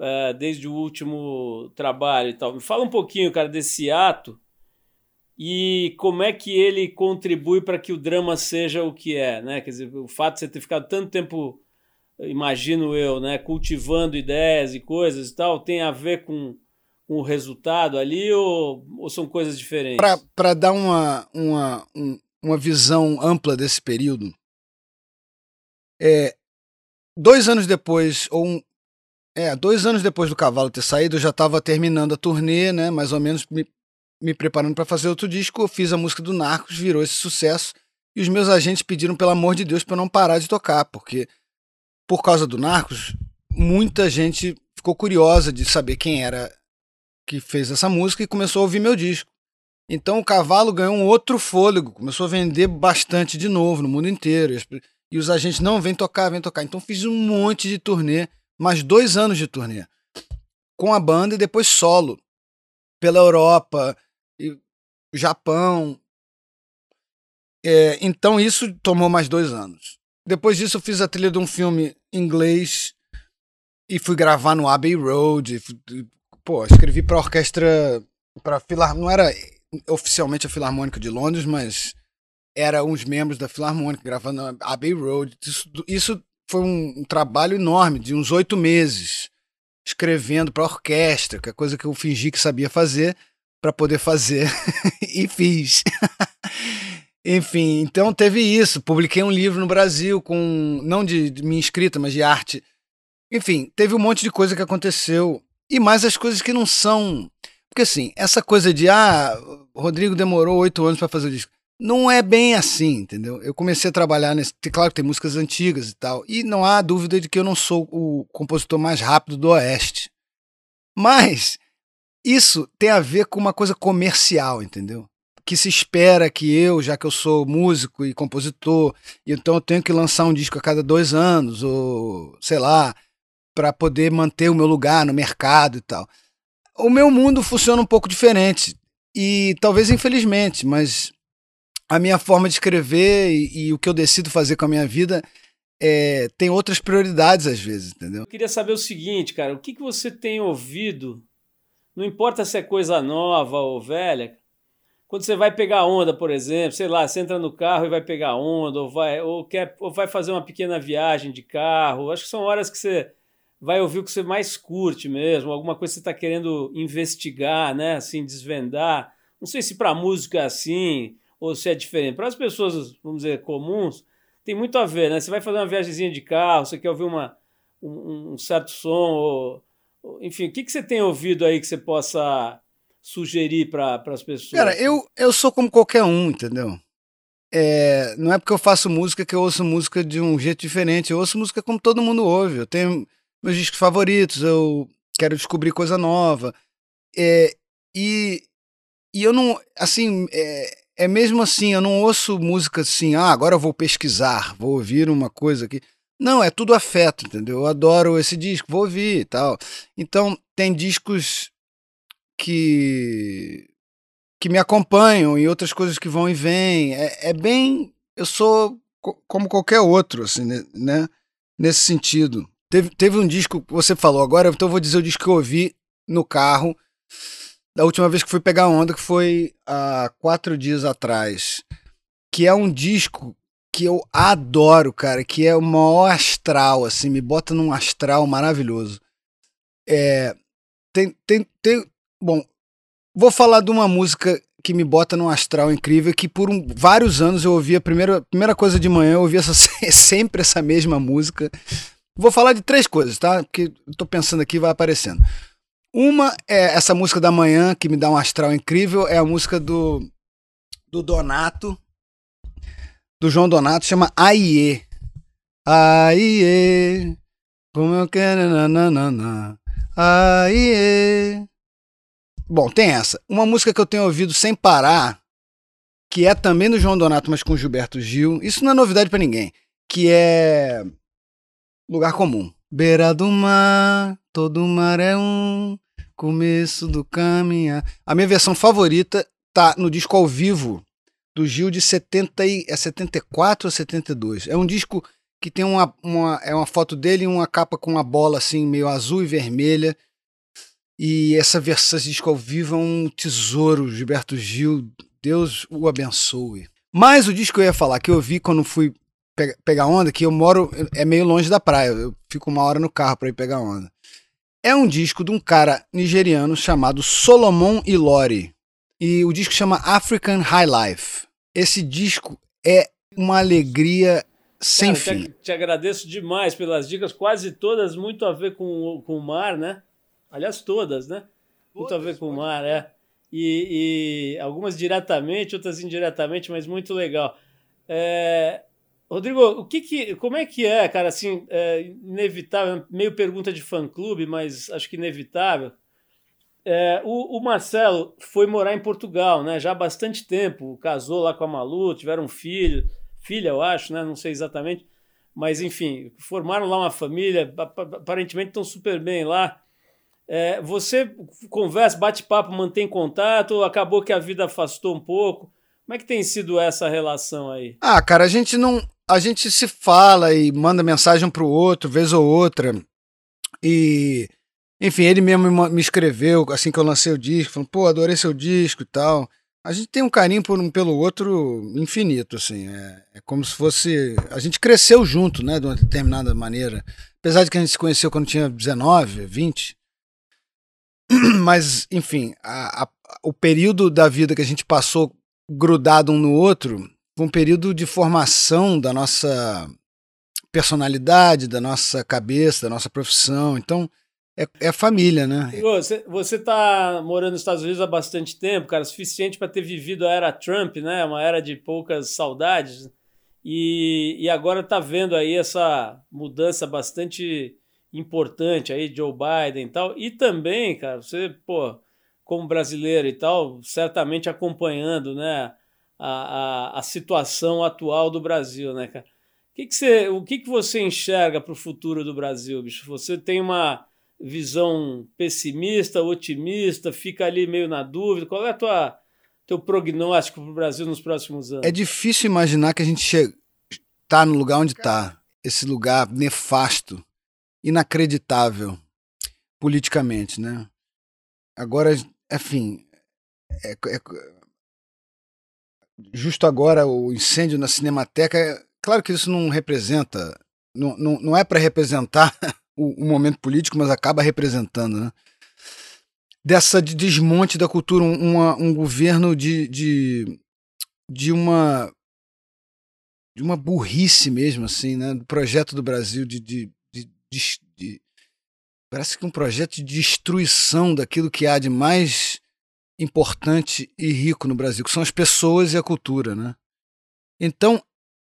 É, desde o último trabalho e tal. Me fala um pouquinho, cara, desse ato e como é que ele contribui para que o drama seja o que é, né? Quer dizer, o fato de você ter ficado tanto tempo, imagino eu, né, cultivando ideias e coisas e tal, tem a ver com, com o resultado ali ou, ou são coisas diferentes? Para dar uma, uma, um, uma visão ampla desse período. É, dois anos depois, ou um, é, dois anos depois do Cavalo ter saído, eu já estava terminando a turnê, né? Mais ou menos me, me preparando para fazer outro disco. Eu fiz a música do Narcos, virou esse sucesso. E os meus agentes pediram, pelo amor de Deus, para não parar de tocar, porque por causa do Narcos, muita gente ficou curiosa de saber quem era que fez essa música e começou a ouvir meu disco. Então o cavalo ganhou um outro fôlego, começou a vender bastante de novo no mundo inteiro. E os agentes, não, vem tocar, vem tocar. Então fiz um monte de turnê, mais dois anos de turnê, com a banda e depois solo, pela Europa, e Japão. É, então isso tomou mais dois anos. Depois disso eu fiz a trilha de um filme inglês e fui gravar no Abbey Road. Pô, escrevi para orquestra, para filar, não era oficialmente a Filarmônica de Londres, mas era uns membros da Filarmônica gravando Abbey Road. Isso, isso foi um, um trabalho enorme, de uns oito meses, escrevendo para orquestra, que é coisa que eu fingi que sabia fazer para poder fazer <laughs> e fiz. <laughs> Enfim, então teve isso. Publiquei um livro no Brasil com não de, de minha escrita, mas de arte. Enfim, teve um monte de coisa que aconteceu e mais as coisas que não são porque assim, essa coisa de ah, Rodrigo demorou oito anos para fazer o disco. Não é bem assim, entendeu? Eu comecei a trabalhar nesse. Claro que tem músicas antigas e tal. E não há dúvida de que eu não sou o compositor mais rápido do Oeste. Mas isso tem a ver com uma coisa comercial, entendeu? Que se espera que eu, já que eu sou músico e compositor, então eu tenho que lançar um disco a cada dois anos, ou sei lá, para poder manter o meu lugar no mercado e tal o meu mundo funciona um pouco diferente. E talvez infelizmente, mas a minha forma de escrever e, e o que eu decido fazer com a minha vida é, tem outras prioridades às vezes, entendeu? Eu queria saber o seguinte, cara, o que, que você tem ouvido, não importa se é coisa nova ou velha, quando você vai pegar onda, por exemplo, sei lá, você entra no carro e vai pegar onda, ou vai, ou quer, ou vai fazer uma pequena viagem de carro, acho que são horas que você vai ouvir o que você mais curte mesmo, alguma coisa que você está querendo investigar, né? Assim, desvendar. Não sei se para música é assim ou se é diferente. Para as pessoas, vamos dizer, comuns, tem muito a ver, né? Você vai fazer uma viagemzinha de carro, você quer ouvir uma, um, um certo som, ou, ou, enfim, o que, que você tem ouvido aí que você possa sugerir para as pessoas? Cara, eu, eu sou como qualquer um, entendeu? É, não é porque eu faço música que eu ouço música de um jeito diferente. Eu ouço música como todo mundo ouve. Eu tenho meus discos favoritos, eu quero descobrir coisa nova. É, e, e eu não, assim, é, é mesmo assim, eu não ouço música assim, ah, agora eu vou pesquisar, vou ouvir uma coisa aqui. Não, é tudo afeto, entendeu? Eu adoro esse disco, vou ouvir e tal. Então, tem discos que que me acompanham e outras coisas que vão e vêm. É, é bem. Eu sou como qualquer outro, assim, né? Nesse sentido. Teve, teve um disco que você falou agora, então eu vou dizer o disco que eu ouvi no carro da última vez que fui pegar onda, que foi há quatro dias atrás. Que é um disco que eu adoro, cara, que é o maior astral, assim, me bota num astral maravilhoso. É, tem, tem, tem, bom, vou falar de uma música que me bota num astral incrível, que por um, vários anos eu ouvia, primeira, primeira coisa de manhã, eu ouvia essa, <laughs> sempre essa mesma música, Vou falar de três coisas, tá? Que tô pensando aqui vai aparecendo. Uma é essa música da manhã que me dá um astral incrível, é a música do do Donato, do João Donato, chama Aie. Aie. Como eu quero nananana. Aie. Bom, tem essa. Uma música que eu tenho ouvido sem parar, que é também do João Donato, mas com Gilberto Gil. Isso não é novidade para ninguém, que é Lugar comum. Beira do mar, todo mar é um começo do caminhar. A minha versão favorita tá no disco ao vivo do Gil de 70 e, é 74 ou 72. É um disco que tem uma, uma, é uma foto dele e uma capa com uma bola assim, meio azul e vermelha. E essa versão, esse disco ao vivo é um tesouro, Gilberto Gil. Deus o abençoe. Mas o disco que eu ia falar, que eu vi quando fui pegar onda, que eu moro, é meio longe da praia, eu fico uma hora no carro para ir pegar onda. É um disco de um cara nigeriano chamado Solomon Ilori. E o disco chama African High Life. esse disco é uma alegria sem Cara, fim. Te, te, agradeço demais pelas dicas, quase todas muito a ver com, com o mar, né? Aliás, todas, né? Muito todas, a ver com o mar, é. E, e, algumas diretamente, outras indiretamente, mas muito legal. É, Rodrigo, o que, que como é que é, cara, assim, é inevitável, meio pergunta de fã-clube, mas acho que inevitável. É, o, o, Marcelo foi morar em Portugal, né? Já há bastante tempo, casou lá com a Malu, tiveram um filho, filha, eu acho, né? Não sei exatamente, mas enfim, formaram lá uma família, aparentemente estão super bem lá. É, você conversa, bate papo, mantém contato, acabou que a vida afastou um pouco. Como é que tem sido essa relação aí? Ah, cara, a gente não, a gente se fala e manda mensagem um pro outro, vez ou outra. E, enfim, ele mesmo me escreveu assim que eu lancei o disco, falando, pô, adorei seu disco e tal. A gente tem um carinho por um pelo outro infinito, assim. É, é como se fosse. A gente cresceu junto, né, de uma determinada maneira. Apesar de que a gente se conheceu quando tinha 19, 20. <clears throat> Mas, enfim, a, a, o período da vida que a gente passou grudado um no outro um período de formação da nossa personalidade, da nossa cabeça, da nossa profissão. Então, é, é família, né? Você, você tá morando nos Estados Unidos há bastante tempo, cara, suficiente para ter vivido a era Trump, né? Uma era de poucas saudades. E, e agora tá vendo aí essa mudança bastante importante aí, Joe Biden e tal. E também, cara, você, pô, como brasileiro e tal, certamente acompanhando, né? A, a, a situação atual do Brasil, né, cara? O que, que, você, o que, que você enxerga para o futuro do Brasil, bicho? Você tem uma visão pessimista, otimista, fica ali meio na dúvida? Qual é a tua teu prognóstico para o Brasil nos próximos anos? É difícil imaginar que a gente está no lugar onde está. Esse lugar nefasto, inacreditável politicamente, né? Agora, enfim, é, é, justo agora o incêndio na Cinemateca, claro que isso não representa, não, não, não é para representar <laughs> o, o, momento político, mas acaba representando, né? Dessa de desmonte da cultura, um, uma, um governo de, de, de uma de uma burrice mesmo, assim, né? Do projeto do Brasil de, de, de, de parece que um projeto de destruição daquilo que há de mais importante e rico no Brasil, que são as pessoas e a cultura, né? Então,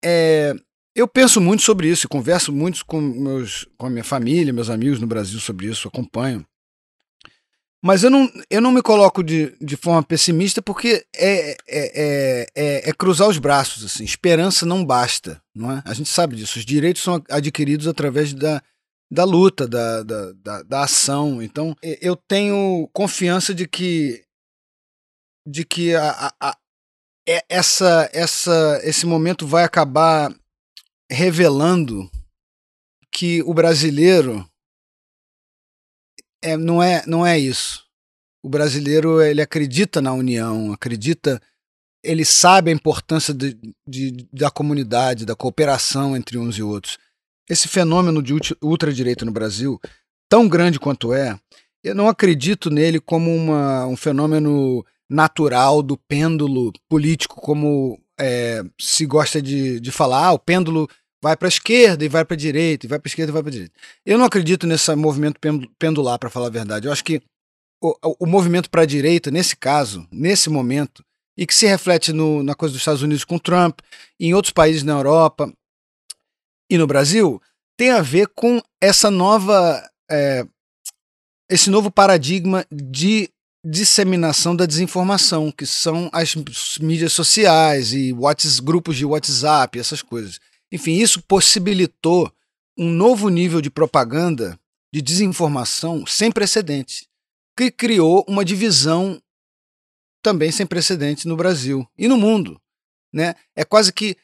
é, eu penso muito sobre isso, converso muito com, meus, com a minha família, meus amigos no Brasil sobre isso, acompanho. Mas eu não, eu não me coloco de, de forma pessimista porque é, é, é, é, é cruzar os braços. Assim. Esperança não basta. Não é? A gente sabe disso. Os direitos são adquiridos através da, da luta, da, da, da, da ação. Então, eu tenho confiança de que de que a, a, a, é, essa, essa, esse momento vai acabar revelando que o brasileiro é, não, é, não é isso. O brasileiro ele acredita na união, acredita, ele sabe a importância de, de, da comunidade, da cooperação entre uns e outros. Esse fenômeno de ultradireita no Brasil, tão grande quanto é, eu não acredito nele como uma, um fenômeno natural do pêndulo político, como é, se gosta de, de falar, ah, o pêndulo vai para a esquerda e vai para a direita, e vai para a esquerda e vai para a direita. Eu não acredito nesse movimento pendular, para falar a verdade. Eu acho que o, o movimento para a direita, nesse caso, nesse momento, e que se reflete no, na coisa dos Estados Unidos com Trump, em outros países na Europa e no Brasil, tem a ver com essa nova. É, esse novo paradigma de disseminação da desinformação, que são as mídias sociais e grupos de WhatsApp, essas coisas. Enfim, isso possibilitou um novo nível de propaganda, de desinformação sem precedentes, que criou uma divisão também sem precedentes no Brasil e no mundo. Né? É quase que.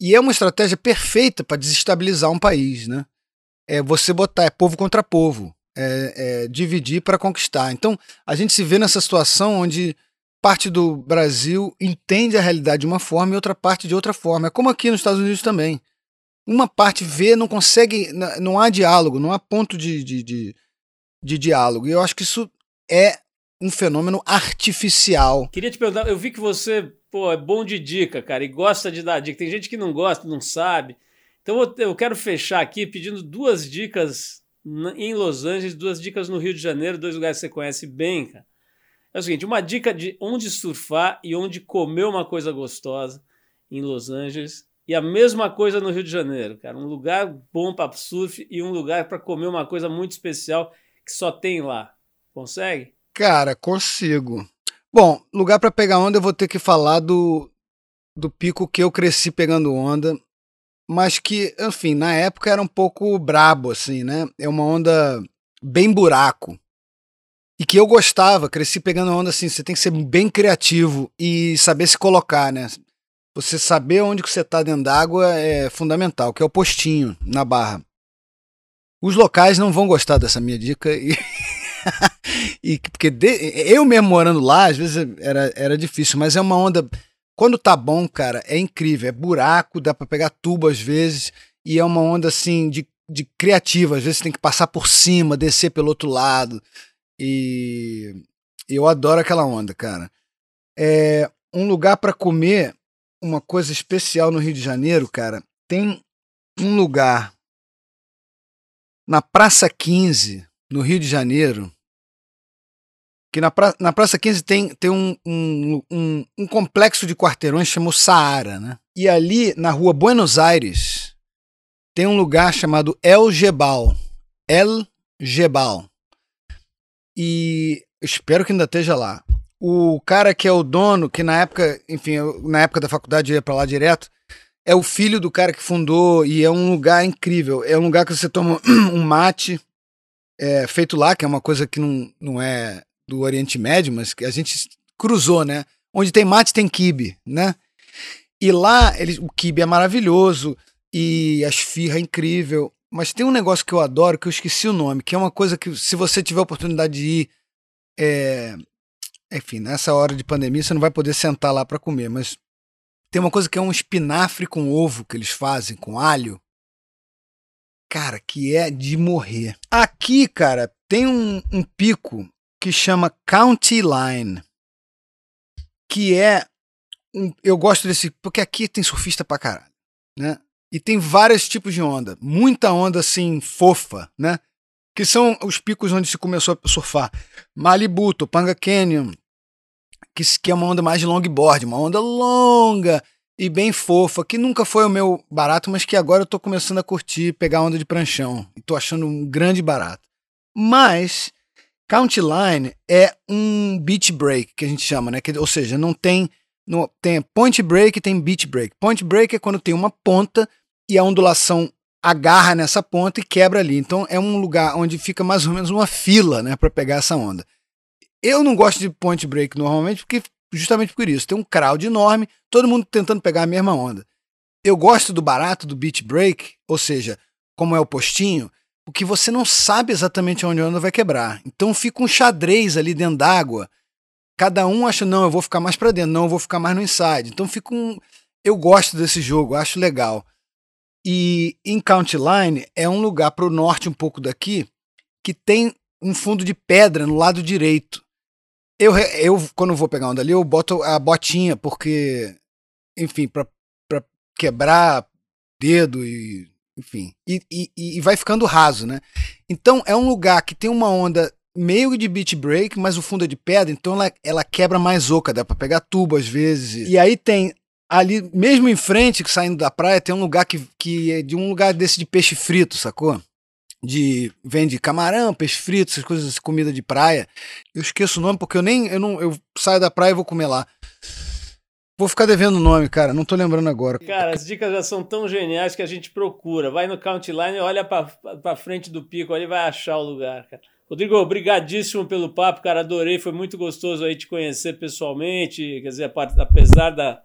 E é uma estratégia perfeita para desestabilizar um país. Né? É você botar é povo contra povo é, é, dividir para conquistar. Então, a gente se vê nessa situação onde parte do Brasil entende a realidade de uma forma e outra parte de outra forma. É como aqui nos Estados Unidos também. Uma parte vê, não consegue, não há diálogo, não há ponto de, de, de, de diálogo. E eu acho que isso é um fenômeno artificial. Queria te perguntar, eu vi que você, pô, é bom de dica, cara, e gosta de dar dica. Tem gente que não gosta, não sabe. Então eu quero fechar aqui pedindo duas dicas em Los Angeles, duas dicas no Rio de Janeiro, dois lugares que você conhece bem, cara. É o seguinte, uma dica de onde surfar e onde comer uma coisa gostosa em Los Angeles. E a mesma coisa no Rio de Janeiro, cara. Um lugar bom para surf e um lugar para comer uma coisa muito especial que só tem lá. Consegue? Cara, consigo. Bom, lugar para pegar onda eu vou ter que falar do, do pico que eu cresci pegando onda, mas que, enfim, na época era um pouco brabo, assim, né? É uma onda bem buraco. E que eu gostava, cresci pegando onda assim, você tem que ser bem criativo e saber se colocar, né? Você saber onde que você tá dentro d'água é fundamental, que é o postinho na barra. Os locais não vão gostar dessa minha dica e <laughs> e porque de, eu mesmo morando lá, às vezes era, era difícil, mas é uma onda. Quando tá bom, cara, é incrível. É buraco, dá para pegar tubo às vezes, e é uma onda assim de, de criativa. Às vezes tem que passar por cima, descer pelo outro lado. E eu adoro aquela onda, cara. É um lugar para comer, uma coisa especial no Rio de Janeiro, cara. Tem um lugar na Praça 15, no Rio de Janeiro, que na, pra, na Praça 15 tem, tem um, um, um, um complexo de quarteirões chamado Saara, né? E ali, na rua Buenos Aires, tem um lugar chamado El Gebal. El Gebal. E espero que ainda esteja lá. O cara que é o dono, que na época, enfim, na época da faculdade eu ia para lá direto, é o filho do cara que fundou e é um lugar incrível. É um lugar que você toma <clears throat> um mate, é, feito lá, que é uma coisa que não, não é do Oriente Médio, mas que a gente cruzou, né? Onde tem mate tem kibe, né? E lá ele, o kibe é maravilhoso e a esfirra é incrível. Mas tem um negócio que eu adoro, que eu esqueci o nome, que é uma coisa que, se você tiver a oportunidade de ir, é, enfim, nessa hora de pandemia, você não vai poder sentar lá para comer, mas tem uma coisa que é um espinafre com ovo que eles fazem, com alho, cara, que é de morrer. Aqui, cara, tem um, um pico que chama County Line, que é um, eu gosto desse porque aqui tem surfista pra caralho, né? E tem vários tipos de onda, muita onda assim fofa, né? Que são os picos onde se começou a surfar. Malibu, Topanga Canyon, que, que é uma onda mais de longboard, uma onda longa, e bem fofa, que nunca foi o meu barato, mas que agora eu tô começando a curtir pegar onda de pranchão. E tô achando um grande barato. Mas County Line é um beach break, que a gente chama, né? Que, ou seja, não tem. Não, tem point break e tem beach break. Point break é quando tem uma ponta e a ondulação agarra nessa ponta e quebra ali. Então é um lugar onde fica mais ou menos uma fila, né, para pegar essa onda. Eu não gosto de point break normalmente porque justamente por isso. Tem um crowd enorme, todo mundo tentando pegar a mesma onda. Eu gosto do barato do beach break, ou seja, como é o postinho, porque você não sabe exatamente onde a onda vai quebrar. Então fica um xadrez ali dentro d'água. Cada um acha, não, eu vou ficar mais para dentro, não, eu vou ficar mais no inside. Então fica um. Eu gosto desse jogo, acho legal. E em County Line é um lugar para o norte, um pouco daqui, que tem um fundo de pedra no lado direito. Eu, eu quando vou pegar onda ali, eu boto a botinha, porque, enfim, para quebrar dedo e, enfim, e, e, e vai ficando raso, né? Então é um lugar que tem uma onda meio de beach break, mas o fundo é de pedra, então ela, ela quebra mais oca, dá para pegar tubo às vezes. E aí tem ali, mesmo em frente, saindo da praia, tem um lugar que, que é de um lugar desse de peixe frito, sacou? de vende camarão, peixe frito, essas coisas, comida de praia. Eu esqueço o nome porque eu nem eu não eu saio da praia e vou comer lá. Vou ficar devendo o nome, cara, não tô lembrando agora. Cara, as dicas já são tão geniais que a gente procura. Vai no Count Line, olha para frente do pico ali vai achar o lugar, cara. Rodrigo, obrigadíssimo pelo papo, cara, adorei, foi muito gostoso aí te conhecer pessoalmente, quer dizer, apesar da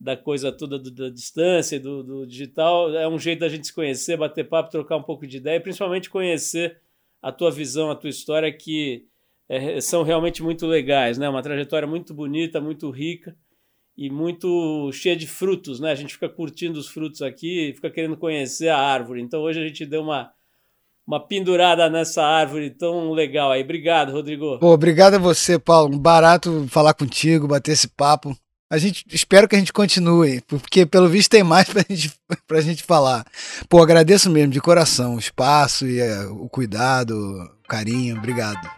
da coisa toda do, da distância, do, do, digital, é um jeito da gente se conhecer, bater papo, trocar um pouco de ideia, e principalmente conhecer a tua visão, a tua história, que é, são realmente muito legais, né? Uma trajetória muito bonita, muito rica e muito cheia de frutos, né? A gente fica curtindo os frutos aqui, fica querendo conhecer a árvore. Então hoje a gente deu uma uma pendurada nessa árvore tão legal aí. Obrigado, Rodrigo. Pô, obrigado a você, Paulo. Barato falar contigo, bater esse papo. A gente espero que a gente continue, porque pelo visto tem mais <laughs> pra gente, pra gente falar. Pô, agradeço mesmo de coração o espaço e é, o cuidado, o carinho. Obrigado.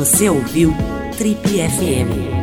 Você ouviu Trip FM.